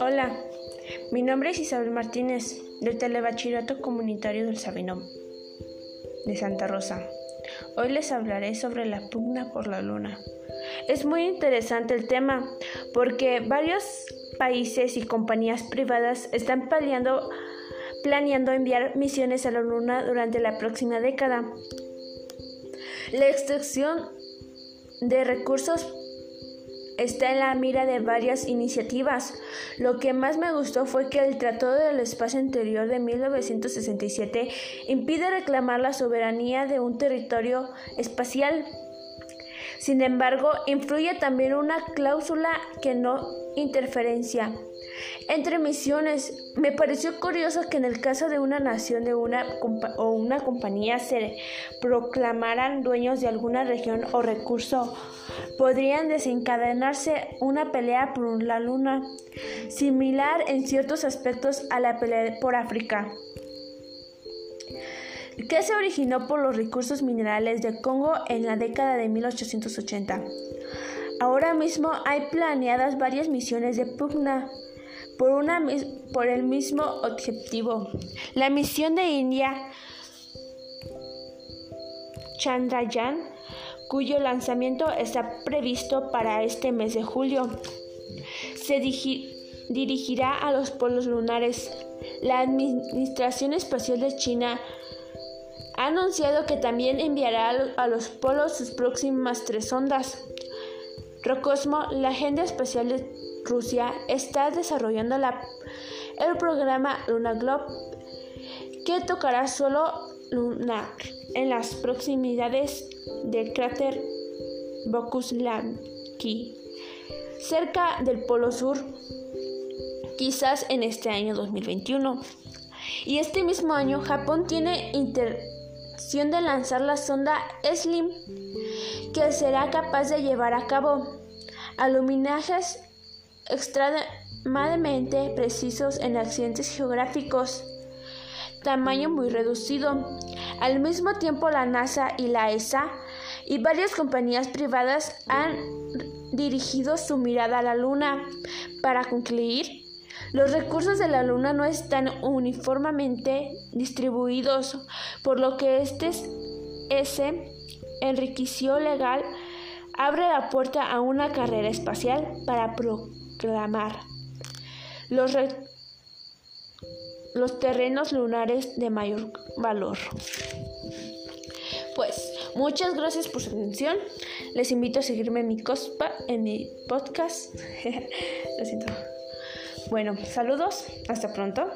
Hola, mi nombre es Isabel Martínez, del Telebachillerato Comunitario del Sabino, de Santa Rosa. Hoy les hablaré sobre la pugna por la luna. Es muy interesante el tema porque varios países y compañías privadas están planeando, enviar misiones a la luna durante la próxima década. La extracción de recursos está en la mira de varias iniciativas. Lo que más me gustó fue que el Tratado del Espacio Interior de 1967 impide reclamar la soberanía de un territorio espacial. Sin embargo, influye también una cláusula que no interferencia. Entre misiones, me pareció curioso que en el caso de una nación de una o una compañía se proclamaran dueños de alguna región o recurso, podrían desencadenarse una pelea por la luna, similar en ciertos aspectos a la pelea por África que se originó por los recursos minerales de Congo en la década de 1880. Ahora mismo hay planeadas varias misiones de pugna por, una, por el mismo objetivo. La misión de India Chandrayaan, cuyo lanzamiento está previsto para este mes de julio, se dirigirá a los polos lunares. La Administración Espacial de China ha anunciado que también enviará a los polos sus próximas tres ondas. Rocosmo, la Agenda Espacial de Rusia está desarrollando el programa Luna Globe, que tocará solo lunar en las proximidades del cráter Bokuslavski, cerca del Polo Sur, quizás en este año 2021. Y este mismo año Japón tiene de lanzar la sonda SLIM, que será capaz de llevar a cabo aluminajes extremadamente precisos en accidentes geográficos, tamaño muy reducido. Al mismo tiempo, la NASA y la ESA y varias compañías privadas han dirigido su mirada a la Luna. Para concluir, los recursos de la Luna no están uniformemente distribuidos, por lo que este ese enriqueció legal abre la puerta a una carrera espacial para pro clamar los, los terrenos lunares de mayor valor. Pues muchas gracias por su atención. Les invito a seguirme en mi, cospa, en mi podcast. Lo siento. Bueno, saludos, hasta pronto.